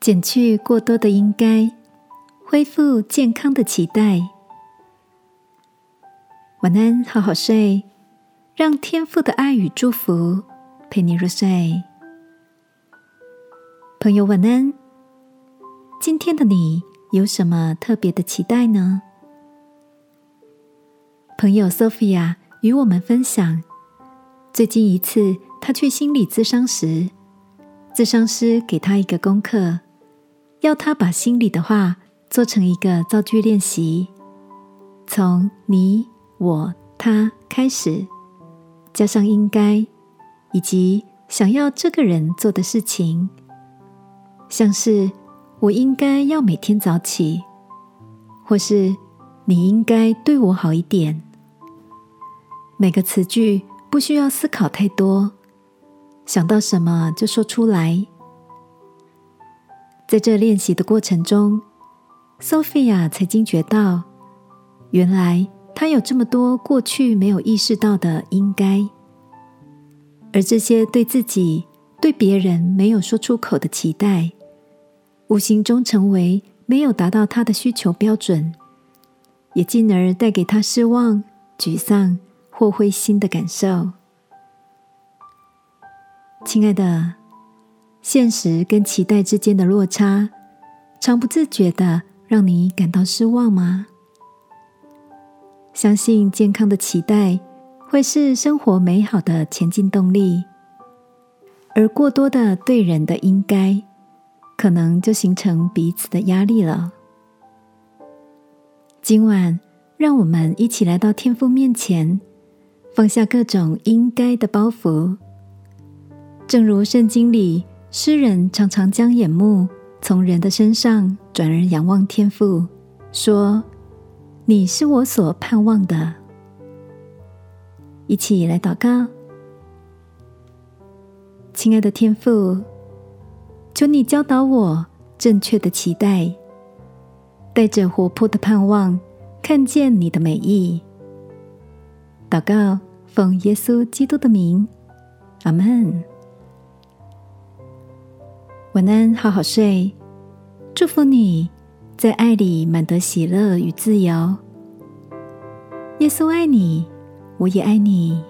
减去过多的应该，恢复健康的期待。晚安，好好睡，让天父的爱与祝福陪你入睡。朋友，晚安。今天的你有什么特别的期待呢？朋友 Sophia 与我们分享，最近一次她去心理咨商时，咨商师给她一个功课。要他把心里的话做成一个造句练习，从你、我、他开始，加上应该以及想要这个人做的事情，像是我应该要每天早起，或是你应该对我好一点。每个词句不需要思考太多，想到什么就说出来。在这练习的过程中，Sophia 才惊觉到，原来她有这么多过去没有意识到的应该，而这些对自己、对别人没有说出口的期待，无形中成为没有达到她的需求标准，也进而带给她失望、沮丧或灰心的感受。亲爱的。现实跟期待之间的落差，常不自觉的让你感到失望吗？相信健康的期待会是生活美好的前进动力，而过多的对人的应该，可能就形成彼此的压力了。今晚，让我们一起来到天父面前，放下各种应该的包袱，正如圣经里。诗人常常将眼目从人的身上转而仰望天父，说：“你是我所盼望的。”一起来祷告，亲爱的天父，求你教导我正确的期待，带着活泼的盼望，看见你的美意。祷告，奉耶稣基督的名，阿门。晚安，好好睡。祝福你在爱里满得喜乐与自由。耶稣爱你，我也爱你。